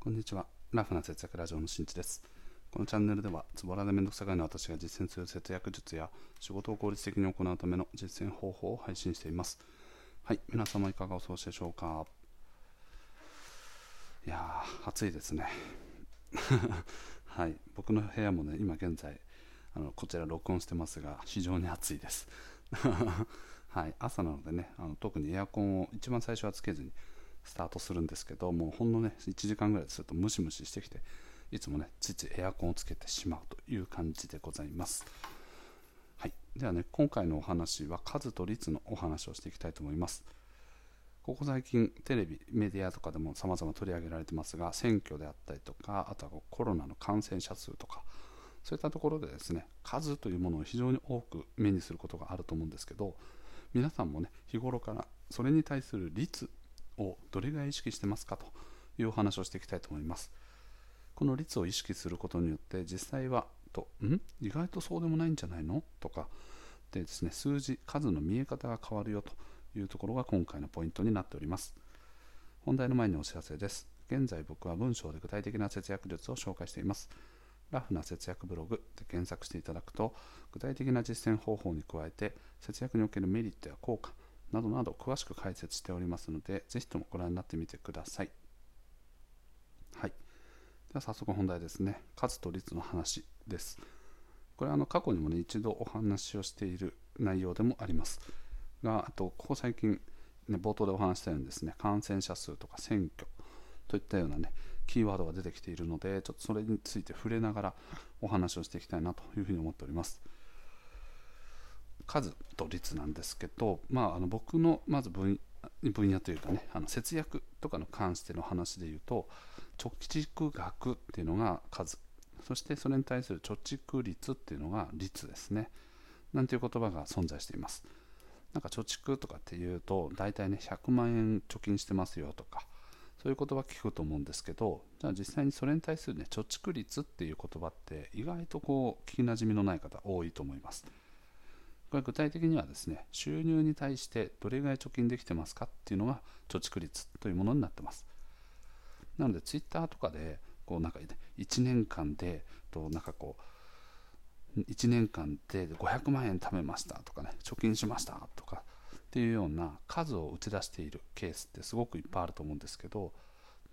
こんにちは。ラフな節約ラジオのしんちです。このチャンネルでは、ズボラでめんどくさがいの私が実践する節約術や仕事を効率的に行うための実践方法を配信しています。はい、皆様いかがお過ごしでしょうか？いやー、暑いですね。はい、僕の部屋もね、今現在、あのこちら録音してますが、非常に暑いです。はい、朝なのでね、あの特にエアコンを一番最初はつけずに、スタートするんですけどもうほんのね1時間ぐらいするとムシムシしてきていつもねついついエアコンをつけてしまうという感じでございます。はい。ではね今回のお話は数と率のお話をしていきたいと思います。ここ最近テレビメディアとかでも様々取り上げられてますが選挙であったりとかあとはコロナの感染者数とかそういったところでですね数というものを非常に多く目にすることがあると思うんですけど皆さんもね日頃からそれに対する率をどれぐらい意識してますかというお話をしていきたいと思います。この率を意識することによって実際はとん？意外とそうでもないんじゃないの？とかでですね数字数の見え方が変わるよというところが今回のポイントになっております。本題の前にお知らせです。現在僕は文章で具体的な節約術を紹介しています。ラフな節約ブログで検索していただくと具体的な実践方法に加えて節約におけるメリットや効果などなど詳しく解説しておりますので、ぜひともご覧になってみてください。はい。では早速本題ですね。数と率の話です。これはあの過去にもね、一度お話をしている内容でもあります。が、あと、ここ最近、ね、冒頭でお話したようにですね、感染者数とか選挙といったようなね、キーワードが出てきているので、ちょっとそれについて触れながらお話をしていきたいなというふうに思っております。数と率なんですけど、まあ、あの僕のまず分分野というかねあの節約とかの関しての話でいうと貯蓄額っていうのが数。そしてそれに対する貯蓄率っていうのが率ですね。なんていう言葉が存在しています。なんか貯蓄とかっていうと大体ね100万円貯金してますよとかそういう言葉聞くと思うんですけどじゃあ実際にそれに対するね貯蓄率っていう言葉って意外とこう聞きなじみのない方多いと思います。これ具体的にはですね、収入に対してどれぐらい貯金できてますかっていうのが貯蓄率というものになってます。なので、ツイッターとかで、こうなんか、1年間で、となんかこう、1年間で500万円貯めましたとかね、貯金しましたとかっていうような数を打ち出しているケースってすごくいっぱいあると思うんですけど、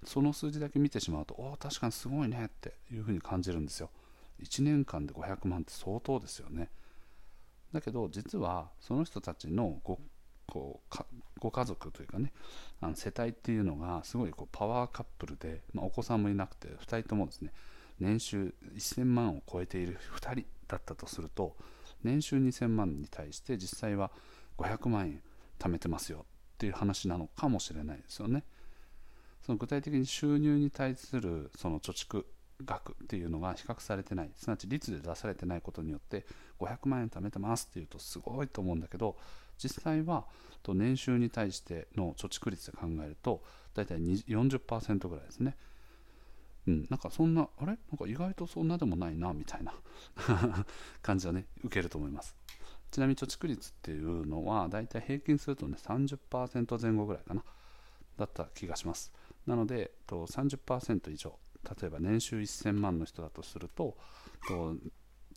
その数字だけ見てしまうと、おお、確かにすごいねっていうふうに感じるんですよ。1年間で500万って相当ですよね。だけど実はその人たちのごこうご家族というかねあの世帯っていうのがすごいこうパワーカップルで、まあ、お子さんもいなくて2人ともですね年収1000万を超えている2人だったとすると年収2000万に対して実際は500万円貯めてますよっていう話なのかもしれないですよね。その具体的に収入に対するその貯蓄額っていうのが比較されてないすなわち率で出されてないことによって500万円貯めてますっていうとすごいと思うんだけど実際は年収に対しての貯蓄率で考えると大体40%ぐらいですね。うん、なんかそんな、あれ？なんか意外とそんなでもないな、みたいな 感じはね、受けると思います。ちなみに貯蓄率っていうのは、大体平均するとね、30%前後ぐらいかな、だった気がします。なので、と30%以上、例えば年収1000万の人だとすると、と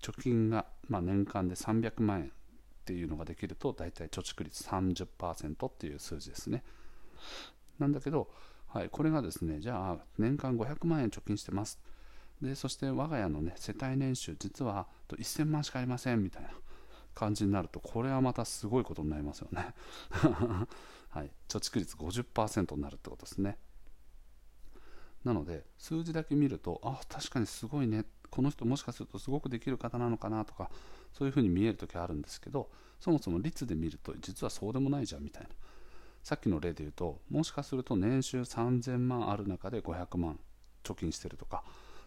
貯金が、まあ、年間で300万円っていうのができると大体貯蓄率30%っていう数字ですね。なんだけど、はい、これがですねじゃあ年間500万円貯金してます。でそして我が家のね世帯年収実は1000万しかありませんみたいな感じになるとこれはまたすごいことになりますよね。はい、貯蓄率50%になるってことですね。なので数字だけ見るとあ確かにすごいね。この人もしかするとすごくできる方なのかなとかそういうふうに見える時はあるんですけどそもそも率で見ると実はそうでもないじゃんみたいな。さっきの例で言うともしかすると年収3000万ある中で500万貯金してるとか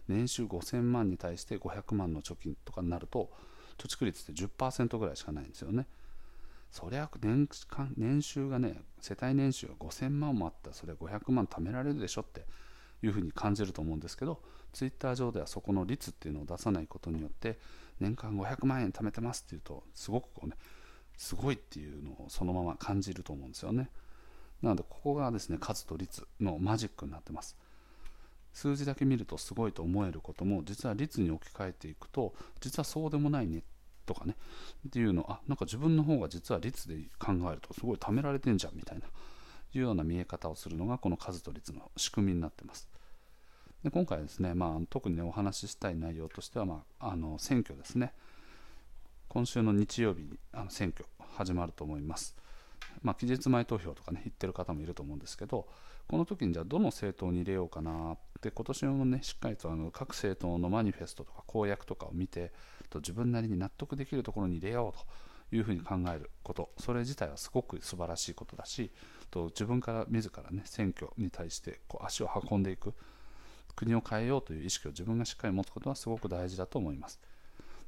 年収5000万に対して500万の貯金とかになると貯蓄率って10%ぐらいしかないんですよね。そりゃ年年収がね世帯年収が5000万もあったらそれ500万貯められるでしょっていうふうに感じると思うんですけどツイッター上ではそこの率っていうのを出さないことによって年間500万円貯めてますっていうとすごくこうねすごいっていうのをそのまま感じると思うんですよね。なのでここがですね数と率のマジックになってます。数字だけ見るとすごいと思えることも実は率に置き換えていくと実はそうでもないねとかねっていうのあなんか自分の方が実は率で考えるとすごい貯められてんじゃんみたいないうような見え方をするのがこの数と率の仕組みになってます。で今回ですね、まあ、特に、ね、お話ししたい内容としては、まあ、あの選挙ですね。今週の日曜日にあの選挙始まると思います、まあ、期日前投票とかね言ってる方もいると思うんですけどこの時にじゃあどの政党に入れようかなって今年もねしっかりとあの各政党のマニフェストとか公約とかを見てと自分なりに納得できるところに入れようというふうに考えることそれ自体はすごく素晴らしいことだしと自分から自らね選挙に対してこう足を運んでいく。国を変えようという意識を自分がしっかり持つことはすごく大事だと思います。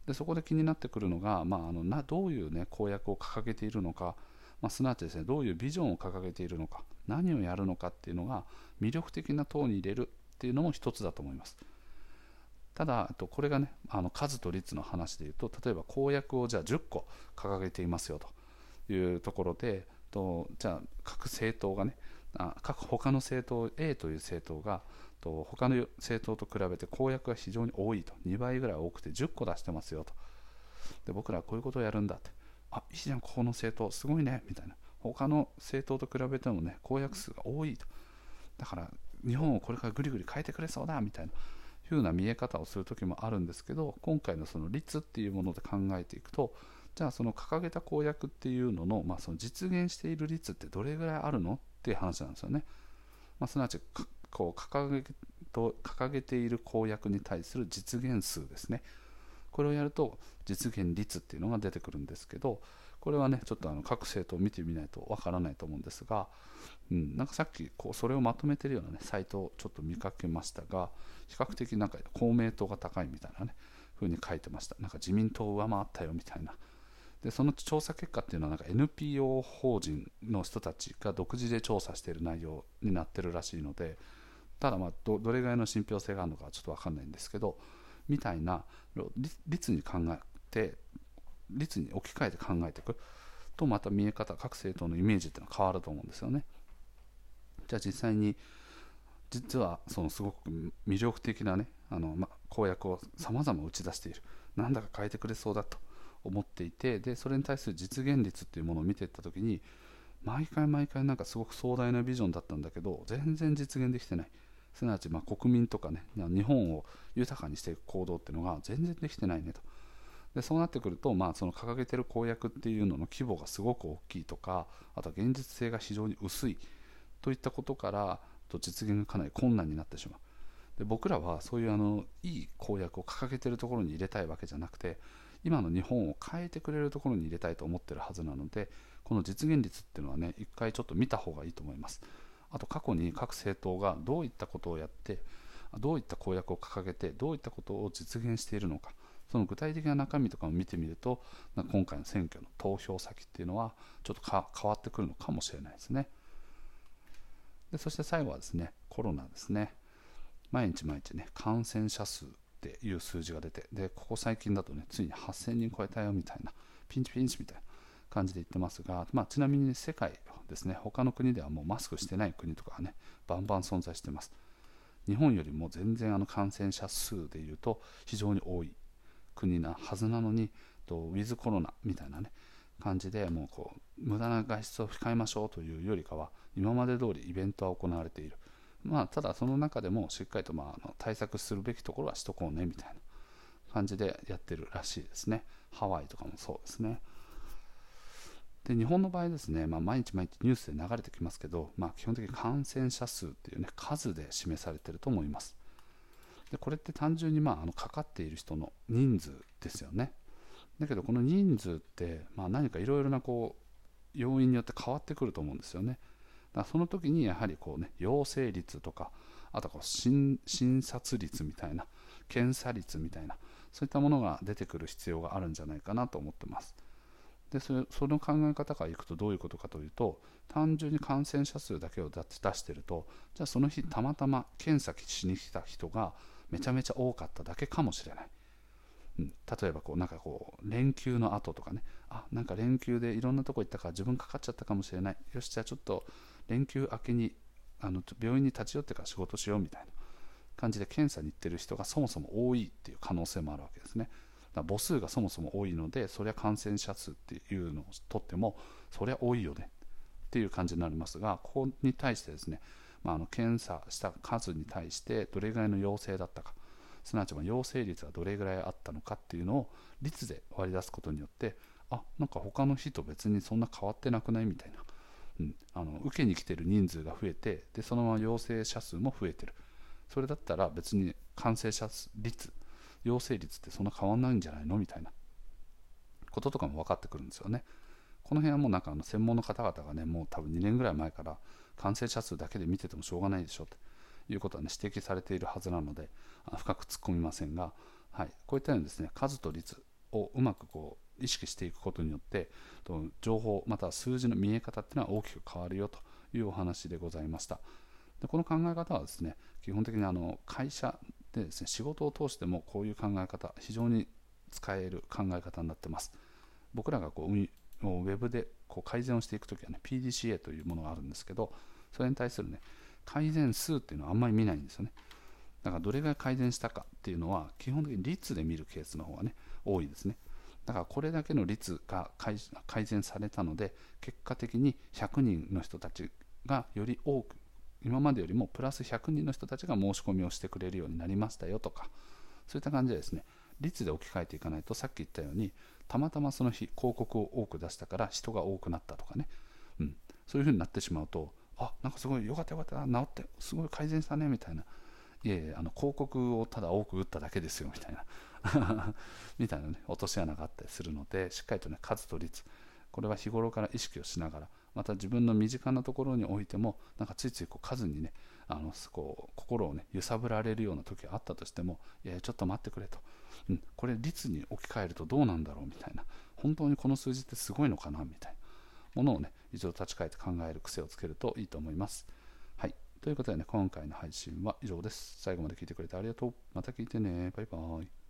でそこで気になってくるのが、まあ、あのなどういう、ね、公約を掲げているのか、まあ、すなわちですねどういうビジョンを掲げているのか。何をやるのかっていうのが魅力的な党に入れるっていうのも一つだと思います。ただ、とこれがね、あの数と率の話でいうと、例えば公約をじゃあ10個掲げていますよというところで、とじゃあ各政党がね、あ各他の政党 A という政党がと他の政党と比べて公約が非常に多いと。2倍ぐらい多くて10個出してますよと。で僕らはこういうことをやるんだって。あいいじゃんここの政党すごいね。みたいな。他の政党と比べてもね公約数が多いと。だから日本をこれからぐりぐり変えてくれそうだ。みたいな。風な見え方をする時もあるんですけど今回のその率っていうもので考えていくとじゃあその掲げた公約っていうのの,、まあその実現している率ってどれぐらいあるのっていう話なんですよね。まあ、すなわちこう掲げと掲げている公約に対する実現数ですね。これをやると実現率っていうのが出てくるんですけどこれはねちょっとあの各政党を見てみないとわからないと思うんですが、うん、なんかさっきこうそれをまとめてるようなねサイトをちょっと見かけましたが比較的なんか公明党が高いみたいなね風に書いてましたなんか自民党を上回ったよみたいなでその調査結果っていうのはなんか NPO 法人の人たちが独自で調査している内容になってるらしいのでただまあどれぐらいの信憑性があるのかちょっと分かんないんですけどみたいな率に考えて率に置き換えて考えていく。とまた見え方各政党のイメージっていうのは変わると思うんですよね。じゃあ実際に実はそのすごく魅力的なねあの、ま、公約をさまざま打ち出している。なんだか変えてくれそうだと。思っていてでそれに対する実現率っていうものを見ていった時に毎回毎回なんかすごく壮大なビジョンだったんだけど全然実現できてない。すなわちま国民とかね日本を豊かにしていく行動っていうのが全然できてないねと。でそうなってくると、まあ、その掲げてる公約っていうのの規模がすごく大きいとかあとは現実性が非常に薄いといったことからと実現がかなり困難になってしまう。で僕らはそういうあのいい公約を掲げてるところに入れたいわけじゃなくて今の日本を変えてくれるところに入れたいと思ってるはずなのでこの実現率っていうのはね一回ちょっと見た方がいいと思います。あと過去に各政党がどういったことをやってどういった公約を掲げてどういったことを実現しているのかその具体的な中身とかを見てみると今回の選挙の投票先っていうのはちょっと変わってくるのかもしれないですね。でそして最後はですねコロナですね。毎日毎日ね感染者数っていう数字が出てでここ最近だとねついに8000人超えたよみたいなピンチピンチみたいな感じで言ってますが、まあ、ちなみに世界ですね他の国ではもうマスクしてない国とかがねバンバン存在してます。日本よりも全然あの感染者数でいうと非常に多い国なはずなのにとウィズコロナみたいなね感じでもうこう無駄な外出を控えましょうというよりかは今まで通りイベントは行われている、まあ、ただその中でもしっかりとまあ対策するべきところはしとこうねみたいな感じでやってるらしいですね。ハワイとかもそうですね。で日本の場合ですね、まあ、毎日毎日ニュースで流れてきますけど、まあ、基本的に感染者数っていう、ね、数で示されてると思います。でこれって単純に、まあ、あのかかっている人の人数ですよね。だけどこの人数って、まあ、何かいろいろなこう要因によって変わってくると思うんですよね。だその時にやはりこう、ね、陽性率とかあとこう診察率みたいな検査率みたいなそういったものが出てくる必要があるんじゃないかなと思ってます。でその考え方からいくとどういうことかというと単純に感染者数だけを出してるとじゃあその日たまたま検査しに来た人がめちゃめちゃ多かっただけかもしれない。例えばこうなんかこう連休の後とかね。あなんか連休でいろんなとこ行ったから自分かかっちゃったかもしれない。よしじゃあちょっと連休明けにあの病院に立ち寄ってから仕事しようみたいな感じで検査に行ってる人がそもそも多いっていう可能性もあるわけですね。だ母数がそもそも多いので、そりゃ感染者数っていうのをとっても、そりゃ多いよねっていう感じになりますが、ここに対してですね、まあ、あの検査した数に対してどれぐらいの陽性だったか、すなわち陽性率がどれぐらいあったのかっていうのを率で割り出すことによって、あなんか他の日と別にそんな変わってなくないみたいな、あの受けに来てる人数が増えてでそのまま陽性者数も増えてる。それだったら別に感染者率陽性率ってそんな変わんないんじゃないのみたいな。こととかも分かってくるんですよね。この辺はもうなんかあの専門の方々がねもう多分2年ぐらい前から感染者数だけで見ててもしょうがないでしょということはね指摘されているはずなので深く突っ込みませんが、はい、こういったようにですね数と率をうまくこう意識していくことによって情報または数字の見え方っていうのは大きく変わるよというお話でございました。でこの考え方はですね基本的にあの会社でですね仕事を通してもこういう考え方非常に使える考え方になってます。僕らがこうウェブでこう改善をしていくときはね PDCA というものがあるんですけどそれに対するね改善数っていうのはあんまり見ないんですよね。だからどれぐらい改善したかっていうのは基本的に率で見るケースの方がね多いですね。だからこれだけの率が改善されたので結果的に100人の人たちがより多く今までよりもプラス100人の人たちが申し込みをしてくれるようになりましたよとかそういった感じでですね率で置き換えていかないとさっき言ったようにたまたまその日広告を多く出したから人が多くなったとかね、うん、そういうふうになってしまうとあなんかすごいよかったよかった治ってすごい改善したねみたいな。いえいえあの広告をただ多く打っただけですよみたいな。みたいなね落とし穴があったりするのでしっかりとね数と率これは日頃から意識をしながらまた自分の身近なところにおいてもなんかついついこう数にねあのこう心をね揺さぶられるような時があったとしてもいやちょっと待ってくれと、うん、これ率に置き換えるとどうなんだろうみたいな本当にこの数字ってすごいのかなみたいなものをね一度立ち返って考える癖をつけるといいと思います。はい。ということでね、今回の配信は以上です。最後まで聞いてくれてありがとう。また聞いてね。バイバーイ。